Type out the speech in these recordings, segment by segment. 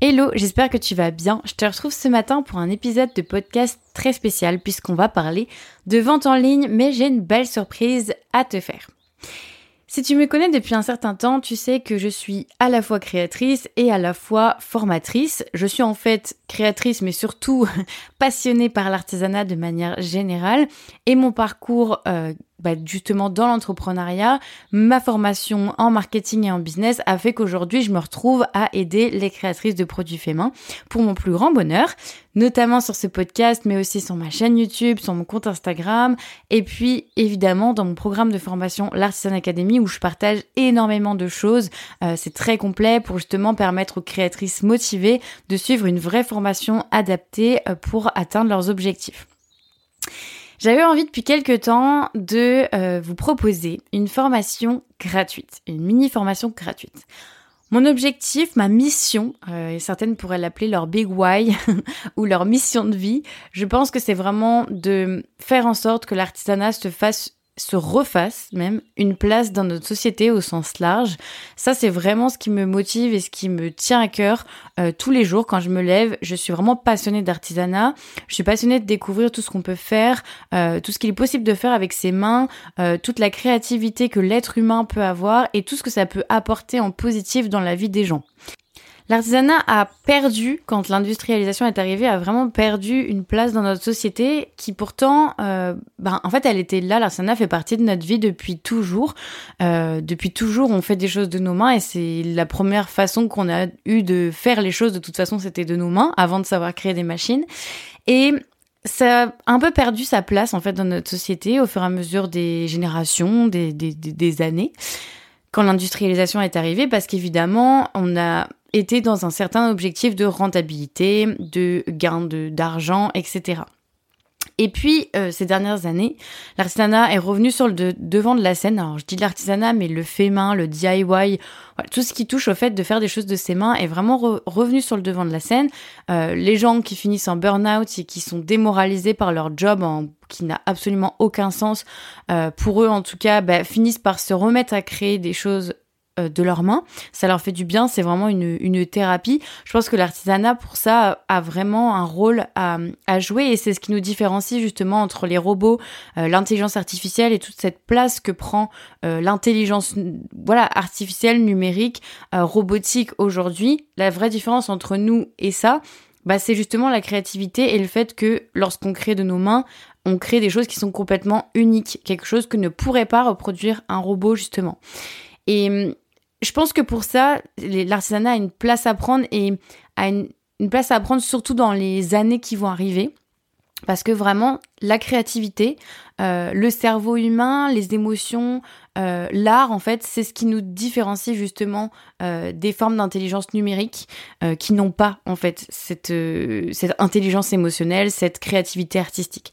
Hello, j'espère que tu vas bien. Je te retrouve ce matin pour un épisode de podcast très spécial puisqu'on va parler de vente en ligne, mais j'ai une belle surprise à te faire. Si tu me connais depuis un certain temps, tu sais que je suis à la fois créatrice et à la fois formatrice. Je suis en fait créatrice mais surtout passionnée par l'artisanat de manière générale et mon parcours euh, bah, justement dans l'entrepreneuriat, ma formation en marketing et en business a fait qu'aujourd'hui je me retrouve à aider les créatrices de produits faits main pour mon plus grand bonheur, notamment sur ce podcast, mais aussi sur ma chaîne YouTube, sur mon compte Instagram, et puis évidemment dans mon programme de formation l'Artisan Academy où je partage énormément de choses. Euh, c'est très complet pour justement permettre aux créatrices motivées de suivre une vraie formation adaptée euh, pour atteindre leurs objectifs. J'avais envie depuis quelques temps de euh, vous proposer une formation gratuite, une mini formation gratuite. Mon objectif, ma mission, euh, et certaines pourraient l'appeler leur big why ou leur mission de vie, je pense que c'est vraiment de faire en sorte que l'artisanat se fasse se refasse même une place dans notre société au sens large. Ça, c'est vraiment ce qui me motive et ce qui me tient à cœur euh, tous les jours quand je me lève. Je suis vraiment passionnée d'artisanat. Je suis passionnée de découvrir tout ce qu'on peut faire, euh, tout ce qu'il est possible de faire avec ses mains, euh, toute la créativité que l'être humain peut avoir et tout ce que ça peut apporter en positif dans la vie des gens. L'artisanat a perdu, quand l'industrialisation est arrivée, a vraiment perdu une place dans notre société qui pourtant, euh, ben, en fait, elle était là. L'artisanat fait partie de notre vie depuis toujours. Euh, depuis toujours, on fait des choses de nos mains et c'est la première façon qu'on a eu de faire les choses. De toute façon, c'était de nos mains avant de savoir créer des machines. Et ça a un peu perdu sa place en fait dans notre société au fur et à mesure des générations, des, des, des années quand l'industrialisation est arrivée parce qu'évidemment, on a été dans un certain objectif de rentabilité, de gain d'argent, etc. Et puis, euh, ces dernières années, l'artisanat est revenu sur le devant de la scène. Alors, je dis l'artisanat, mais le fait main, le DIY, tout ce qui touche au fait de faire des choses de ses mains est vraiment revenu sur le devant de la scène. Euh, les gens qui finissent en burn-out et qui sont démoralisés par leur job en, qui n'a absolument aucun sens, euh, pour eux en tout cas, bah, finissent par se remettre à créer des choses de leurs mains. Ça leur fait du bien, c'est vraiment une, une thérapie. Je pense que l'artisanat, pour ça, a vraiment un rôle à, à jouer et c'est ce qui nous différencie justement entre les robots, euh, l'intelligence artificielle et toute cette place que prend euh, l'intelligence voilà, artificielle, numérique, robotique aujourd'hui. La vraie différence entre nous et ça, bah, c'est justement la créativité et le fait que lorsqu'on crée de nos mains, on crée des choses qui sont complètement uniques, quelque chose que ne pourrait pas reproduire un robot justement. Et je pense que pour ça, l'artisanat a une place à prendre et a une, place à prendre surtout dans les années qui vont arriver. Parce que vraiment, la créativité, euh, le cerveau humain, les émotions, euh, l'art, en fait, c'est ce qui nous différencie justement euh, des formes d'intelligence numérique qui n'ont pas, en fait, cette, cette intelligence émotionnelle, cette créativité artistique.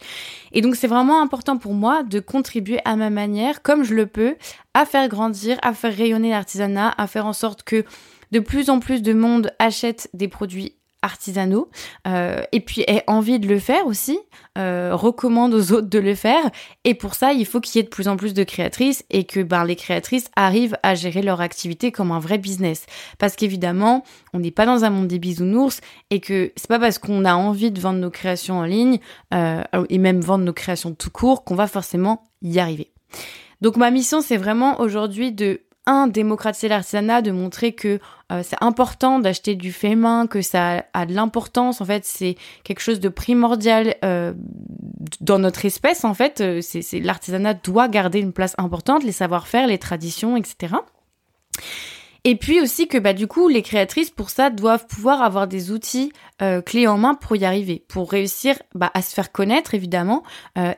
Et donc, c'est vraiment important pour moi de contribuer à ma manière, comme je le peux, à faire grandir, à faire rayonner l'artisanat, à faire en sorte que de plus en plus de monde achète des produits artisanaux euh, et puis ait envie de le faire aussi, euh, recommande aux autres de le faire. Et pour ça, il faut qu'il y ait de plus en plus de créatrices et que ben, les créatrices arrivent à gérer leur activité comme un vrai business. Parce qu'évidemment, on n'est pas dans un monde des bisounours et que c'est pas parce qu'on a envie de vendre nos créations en ligne euh, et même vendre nos créations tout court qu'on va forcément y arriver. Donc ma mission, c'est vraiment aujourd'hui de un, démocratiser l'artisanat, de montrer que euh, c'est important d'acheter du fait main, que ça a de l'importance. En fait, c'est quelque chose de primordial euh, dans notre espèce. En fait, euh, c'est l'artisanat doit garder une place importante, les savoir-faire, les traditions, etc. Et puis aussi que bah du coup les créatrices pour ça doivent pouvoir avoir des outils clés en main pour y arriver, pour réussir bah, à se faire connaître évidemment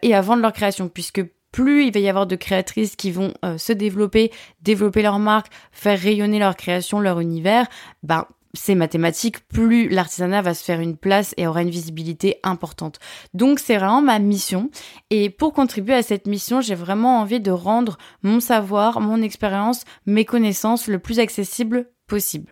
et à vendre leur création, puisque plus il va y avoir de créatrices qui vont euh, se développer, développer leur marque, faire rayonner leur création, leur univers, ben c'est mathématique, plus l'artisanat va se faire une place et aura une visibilité importante. Donc c'est vraiment ma mission. Et pour contribuer à cette mission, j'ai vraiment envie de rendre mon savoir, mon expérience, mes connaissances le plus accessible possible.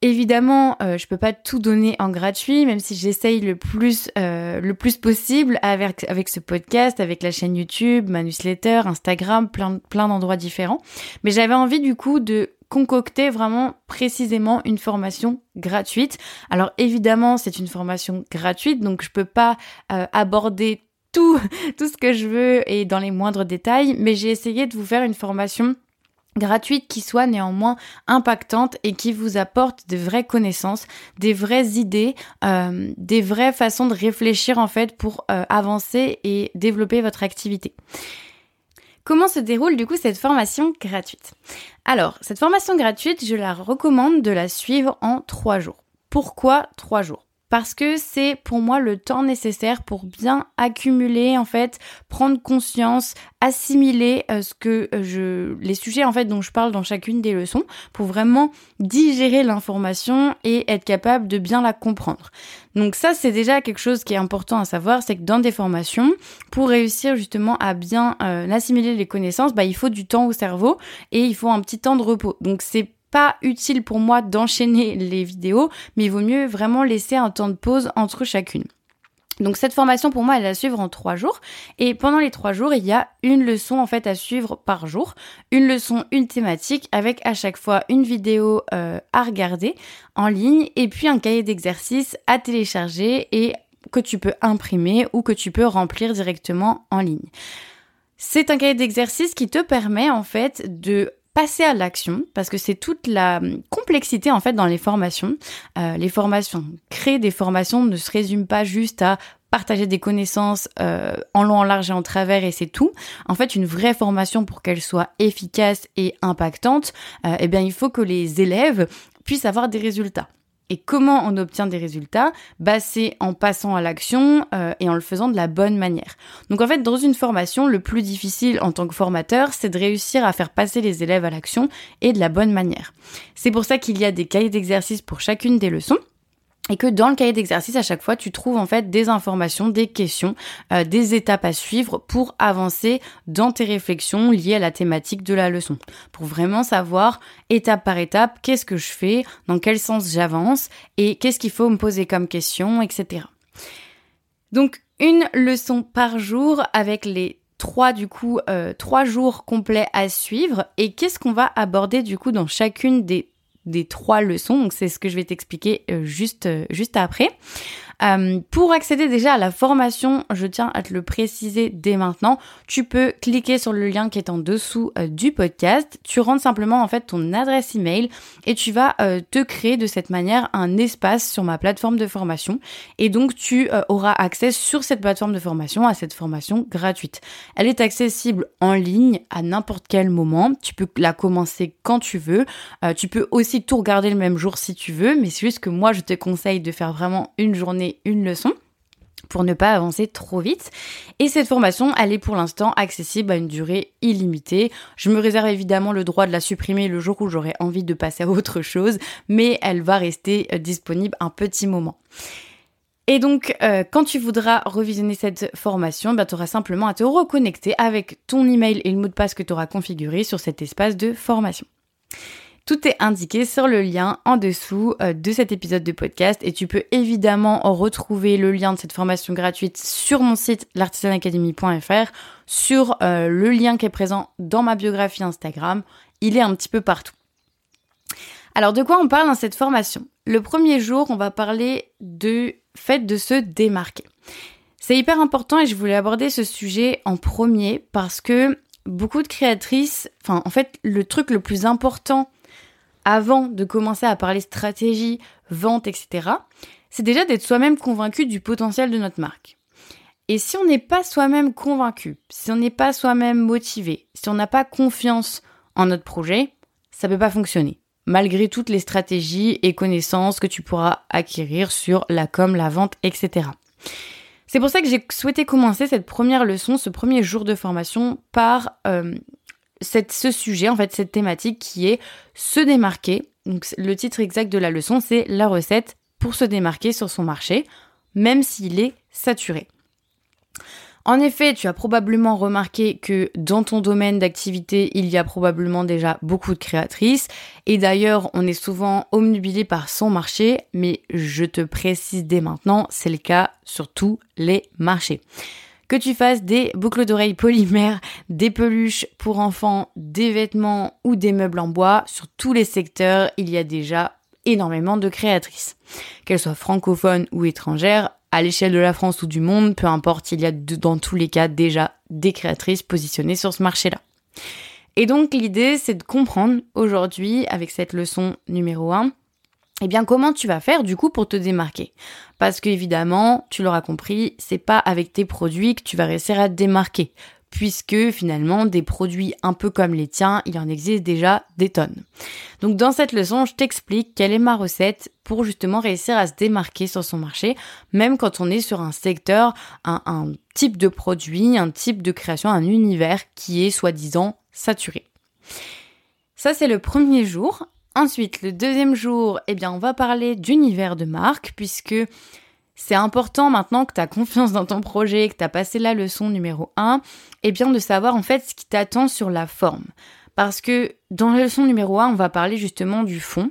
Évidemment, euh, je peux pas tout donner en gratuit, même si j'essaye le plus euh, le plus possible avec avec ce podcast, avec la chaîne YouTube, ma newsletter, Instagram, plein plein d'endroits différents. Mais j'avais envie du coup de concocté vraiment précisément une formation gratuite. Alors évidemment, c'est une formation gratuite, donc je peux pas euh, aborder tout, tout ce que je veux et dans les moindres détails, mais j'ai essayé de vous faire une formation gratuite qui soit néanmoins impactante et qui vous apporte de vraies connaissances, des vraies idées, euh, des vraies façons de réfléchir en fait pour euh, avancer et développer votre activité. Comment se déroule du coup cette formation gratuite? Alors, cette formation gratuite, je la recommande de la suivre en trois jours. Pourquoi trois jours? Parce que c'est pour moi le temps nécessaire pour bien accumuler en fait, prendre conscience, assimiler euh, ce que euh, je les sujets en fait dont je parle dans chacune des leçons pour vraiment digérer l'information et être capable de bien la comprendre. Donc ça c'est déjà quelque chose qui est important à savoir, c'est que dans des formations, pour réussir justement à bien euh, assimiler les connaissances, bah il faut du temps au cerveau et il faut un petit temps de repos. Donc c'est pas utile pour moi d'enchaîner les vidéos, mais il vaut mieux vraiment laisser un temps de pause entre chacune. Donc cette formation pour moi elle est à suivre en trois jours et pendant les trois jours il y a une leçon en fait à suivre par jour, une leçon, une thématique avec à chaque fois une vidéo euh, à regarder en ligne et puis un cahier d'exercice à télécharger et que tu peux imprimer ou que tu peux remplir directement en ligne. C'est un cahier d'exercice qui te permet en fait de passer à l'action parce que c'est toute la complexité en fait dans les formations. Euh, les formations, créer des formations ne se résume pas juste à partager des connaissances euh, en long, en large et en travers et c'est tout. En fait, une vraie formation pour qu'elle soit efficace et impactante, euh, eh bien, il faut que les élèves puissent avoir des résultats. Et comment on obtient des résultats? Bah, C'est en passant à l'action euh, et en le faisant de la bonne manière. Donc en fait, dans une formation, le plus difficile en tant que formateur, c'est de réussir à faire passer les élèves à l'action et de la bonne manière. C'est pour ça qu'il y a des cahiers d'exercice pour chacune des leçons et que dans le cahier d'exercice à chaque fois tu trouves en fait des informations, des questions, euh, des étapes à suivre pour avancer dans tes réflexions liées à la thématique de la leçon, pour vraiment savoir étape par étape qu'est-ce que je fais, dans quel sens j'avance et qu'est-ce qu'il faut me poser comme question, etc. Donc une leçon par jour avec les trois du coup euh, trois jours complets à suivre et qu'est-ce qu'on va aborder du coup dans chacune des des trois leçons. Donc c'est ce que je vais t'expliquer euh, juste, euh, juste après. Euh, pour accéder déjà à la formation, je tiens à te le préciser dès maintenant, tu peux cliquer sur le lien qui est en dessous euh, du podcast. Tu rentres simplement en fait ton adresse email et tu vas euh, te créer de cette manière un espace sur ma plateforme de formation et donc tu auras accès sur cette plateforme de formation à cette formation gratuite. Elle est accessible en ligne à n'importe quel moment. Tu peux la commencer quand tu veux. tu peux aussi tout regarder le même jour si tu veux, mais c'est juste que moi je te conseille de faire vraiment une journée une leçon pour ne pas avancer trop vite. Et cette formation, elle est pour l'instant accessible à une durée illimitée. Je me réserve évidemment le droit de la supprimer le jour où j'aurai envie de passer à autre chose, mais elle va rester euh, disponible un petit moment. Et donc, euh, quand tu voudras revisionner cette formation, bah, tu auras simplement à te reconnecter avec ton email et le mot de passe que tu auras configuré sur cet espace de formation. Tout est indiqué sur le lien en dessous euh, de cet épisode de podcast et tu peux évidemment retrouver le lien de cette formation gratuite sur mon site l'artisanacademy.fr, sur euh, le lien qui est présent dans ma biographie Instagram. Il est un petit peu partout. Alors de quoi on parle dans cette formation? Le premier jour, on va parler de fait de se démarquer. C'est hyper important et je voulais aborder ce sujet en premier parce que beaucoup de créatrices, enfin en fait le truc le plus important avant de commencer à parler stratégie, vente, etc., c'est déjà d'être soi-même convaincu du potentiel de notre marque. Et si on n'est pas soi-même convaincu, si on n'est pas soi-même motivé, si on n'a pas confiance en notre projet, ça ne peut pas fonctionner. Malgré toutes les stratégies et connaissances que tu pourras acquérir sur la com, la vente, etc. C'est pour ça que j'ai souhaité commencer cette première leçon, ce premier jour de formation, par euh, ce sujet, en fait, cette thématique qui est se démarquer. Donc, le titre exact de la leçon, c'est la recette pour se démarquer sur son marché, même s'il est saturé. En effet, tu as probablement remarqué que dans ton domaine d'activité, il y a probablement déjà beaucoup de créatrices. Et d'ailleurs, on est souvent omnubilé par son marché, mais je te précise dès maintenant, c'est le cas sur tous les marchés Que tu fasses des boucles d'oreilles polymères, des peluches pour enfants, des vêtements ou des meubles en bois, sur tous les secteurs, il y a déjà énormément de créatrices. Qu'elles soient francophones ou étrangères, à l'échelle de la France ou du monde, peu importe, il y a dans tous les cas déjà des créatrices positionnées sur ce marché-là. Et donc l'idée, c'est de comprendre aujourd'hui, avec cette leçon numéro 1, eh bien comment tu vas faire du coup pour te démarquer? Parce qu'évidemment, tu l'auras compris, c'est pas avec tes produits que tu vas réussir à te démarquer puisque finalement des produits un peu comme les tiens, il en existe déjà des tonnes. Donc dans cette leçon, je t'explique quelle est ma recette pour justement réussir à se démarquer sur son marché, même quand on est sur un secteur, un, type de produit, un type de création, un univers qui est soi-disant saturé. Ça c'est le premier jour. Ensuite, le deuxième jour, eh bien on va parler d'univers de marque puisque c'est important maintenant que tu as confiance dans ton projet, que tu as passé la leçon numéro 1, et bien de savoir en fait ce qui t'attend sur la forme. Parce que dans la leçon numéro 1, on va parler justement du fond,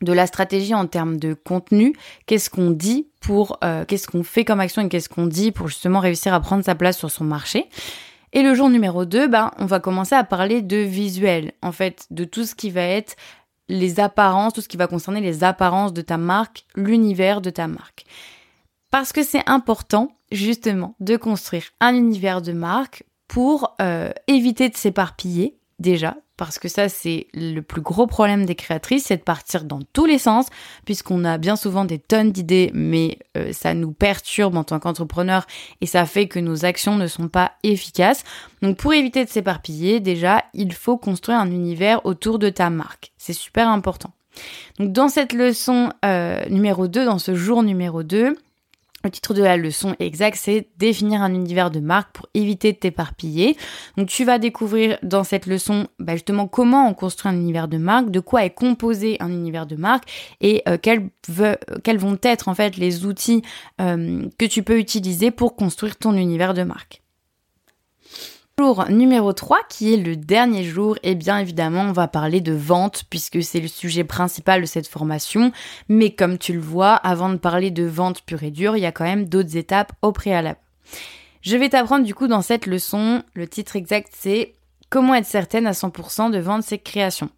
de la stratégie en termes de contenu, qu'est-ce qu'on dit pour, euh, qu'est-ce qu'on fait comme action et qu'est-ce qu'on dit pour justement réussir à prendre sa place sur son marché. Et le jour numéro 2, ben, on va commencer à parler de visuel, en fait, de tout ce qui va être les apparences, tout ce qui va concerner les apparences de ta marque, l'univers de ta marque. Parce que c'est important, justement, de construire un univers de marque pour euh, éviter de s'éparpiller, déjà, parce que ça, c'est le plus gros problème des créatrices, c'est de partir dans tous les sens, puisqu'on a bien souvent des tonnes d'idées, mais euh, ça nous perturbe en tant qu'entrepreneur et ça fait que nos actions ne sont pas efficaces. Donc pour éviter de s'éparpiller, déjà, il faut construire un univers autour de ta marque. C'est super important. Donc dans cette leçon euh, numéro 2, dans ce jour numéro 2, le titre de la leçon exact, c'est définir un univers de marque pour éviter de t'éparpiller. Donc tu vas découvrir dans cette leçon bah, justement comment on construit un univers de marque, de quoi est composé un univers de marque et euh, quels, vont être en fait les outils euh, que tu peux utiliser pour construire ton univers de marque. Jour numéro 3, qui est le dernier jour, et eh bien évidemment, on va parler de vente puisque c'est le sujet principal de cette formation. Mais comme tu le vois, avant de parler de vente pure et dure, il y a quand même d'autres étapes au préalable. Je vais t'apprendre du coup dans cette leçon, le titre exact c'est Comment être certaine à 100% de vendre ses créations?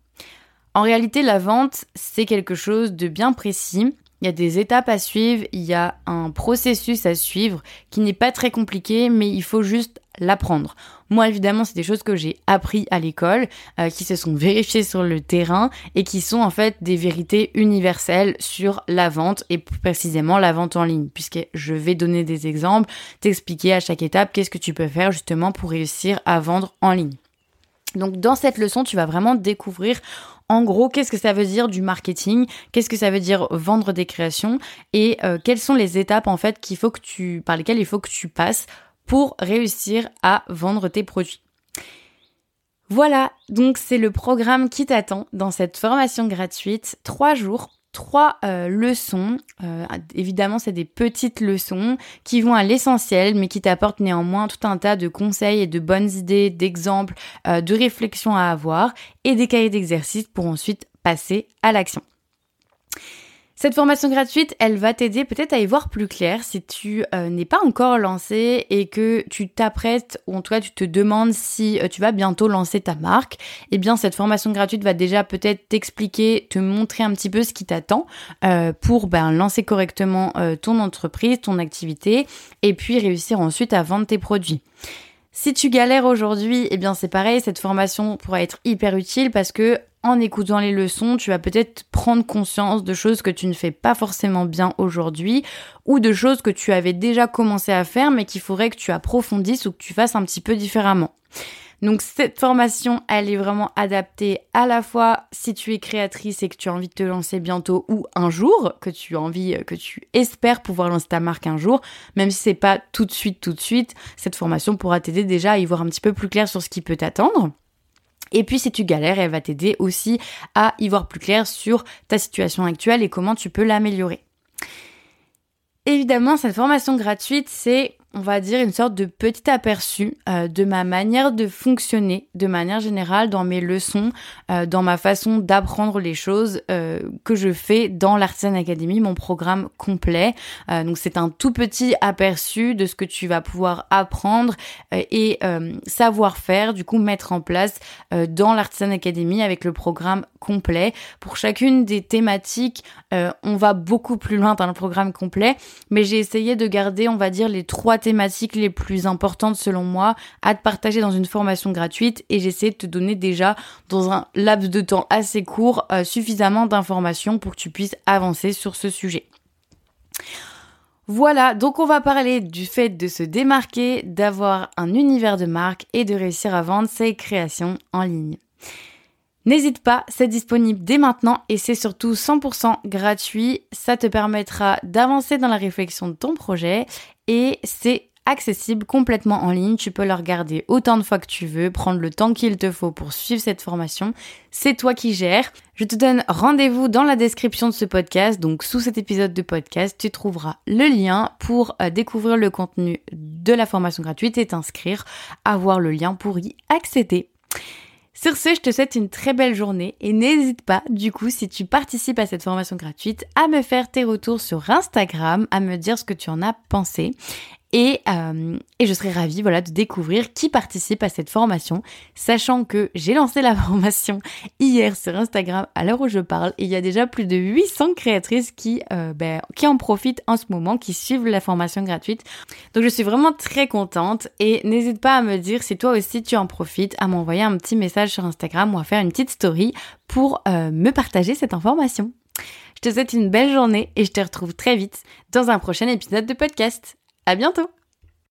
En réalité, la vente, c'est quelque chose de bien précis. Il y a des étapes à suivre, il y a un processus à suivre qui n'est pas très compliqué, mais il faut juste l'apprendre. Moi, évidemment, c'est des choses que j'ai appris à l'école, euh, qui se sont vérifiées sur le terrain et qui sont en fait des vérités universelles sur la vente et précisément la vente en ligne, puisque je vais donner des exemples, t'expliquer à chaque étape qu'est-ce que tu peux faire justement pour réussir à vendre en ligne. Donc dans cette leçon, tu vas vraiment découvrir en gros qu'est-ce que ça veut dire du marketing, qu'est-ce que ça veut dire vendre des créations et euh, quelles sont les étapes en fait qu'il faut que tu par lesquelles il faut que tu passes pour réussir à vendre tes produits. Voilà, donc c'est le programme qui t'attend dans cette formation gratuite. Trois jours, trois euh, leçons. Euh, évidemment, c'est des petites leçons qui vont à l'essentiel, mais qui t'apportent néanmoins tout un tas de conseils et de bonnes idées, d'exemples, euh, de réflexions à avoir et des cahiers d'exercices pour ensuite passer à l'action. Cette formation gratuite, elle va t'aider peut-être à y voir plus clair si tu euh, n'es pas encore lancé et que tu t'apprêtes ou en tout cas tu te demandes si euh, tu vas bientôt lancer ta marque. Eh bien, cette formation gratuite va déjà peut-être t'expliquer, te montrer un petit peu ce qui t'attend euh, pour ben, lancer correctement ton entreprise, ton activité et puis réussir ensuite à vendre tes produits. Si tu galères aujourd'hui, eh bien c'est pareil, cette formation pourra être hyper utile parce que en écoutant les leçons, tu vas peut-être prendre conscience de choses que tu ne fais pas forcément bien aujourd'hui ou de choses que tu avais déjà commencé à faire mais qu'il faudrait que tu approfondisses ou que tu fasses un petit peu différemment. Donc cette formation, elle est vraiment adaptée à la fois si tu es créatrice et que tu as envie de te lancer bientôt ou un jour, que tu as envie, que tu espères pouvoir lancer ta marque un jour, même si c'est pas tout de suite, tout de suite, cette formation pourra t'aider déjà à y voir un petit peu plus clair sur ce qui peut t'attendre. Et puis si tu galères, elle va t'aider aussi à y voir plus clair sur ta situation actuelle et comment tu peux l'améliorer. Évidemment, cette formation gratuite, c'est on va dire, une sorte de petit aperçu euh, de ma manière de fonctionner de manière générale dans mes leçons, euh, dans ma façon d'apprendre les choses euh, que je fais dans l'Artisan Academy, mon programme complet. donc c'est un tout petit aperçu de ce que tu vas pouvoir apprendre et savoir faire, du coup mettre en place dans l'Artisan Academy avec le programme complet. Pour chacune des thématiques, on va beaucoup plus loin dans le programme complet, mais j'ai essayé de garder, on va dire, les trois thématiques les plus importantes selon moi à te partager dans une formation gratuite et j'essaie de te donner déjà dans un laps de temps assez court euh, suffisamment d'informations pour que tu puisses avancer sur ce sujet. Voilà, donc on va parler du fait de se démarquer, d'avoir un univers de marque et de réussir à vendre ses créations en ligne. N'hésite pas, c'est disponible dès maintenant et c'est surtout 100% gratuit. Ça te permettra d'avancer dans la réflexion de ton projet et c'est accessible complètement en ligne. Tu peux le regarder autant de fois que tu veux, prendre le temps qu'il te faut pour suivre cette formation. C'est toi qui gères. Je te donne rendez-vous dans la description de ce podcast. Donc sous cet épisode de podcast, tu trouveras le lien pour euh, découvrir le contenu de la formation gratuite et t'inscrire, avoir le lien pour y accéder. Sur ce, je te souhaite une très belle journée et n'hésite pas, du coup, si tu participes à cette formation gratuite, à me faire tes retours sur Instagram, à me dire ce que tu en as pensé. Et, euh, et, je serais ravie voilà, de découvrir qui participe à cette formation, sachant que j'ai lancé la formation hier sur Instagram à l'heure où je parle et il y a déjà plus de 800 créatrices qui, euh, ben, qui en profitent en ce moment, qui suivent la formation gratuite. Donc je suis vraiment très contente et n'hésite pas à me dire si toi aussi tu en profites, à m'envoyer un petit message sur Instagram ou à faire une petite story pour euh, me partager cette information. Je te souhaite une belle journée et je te retrouve très vite dans un prochain épisode de podcast. À bientôt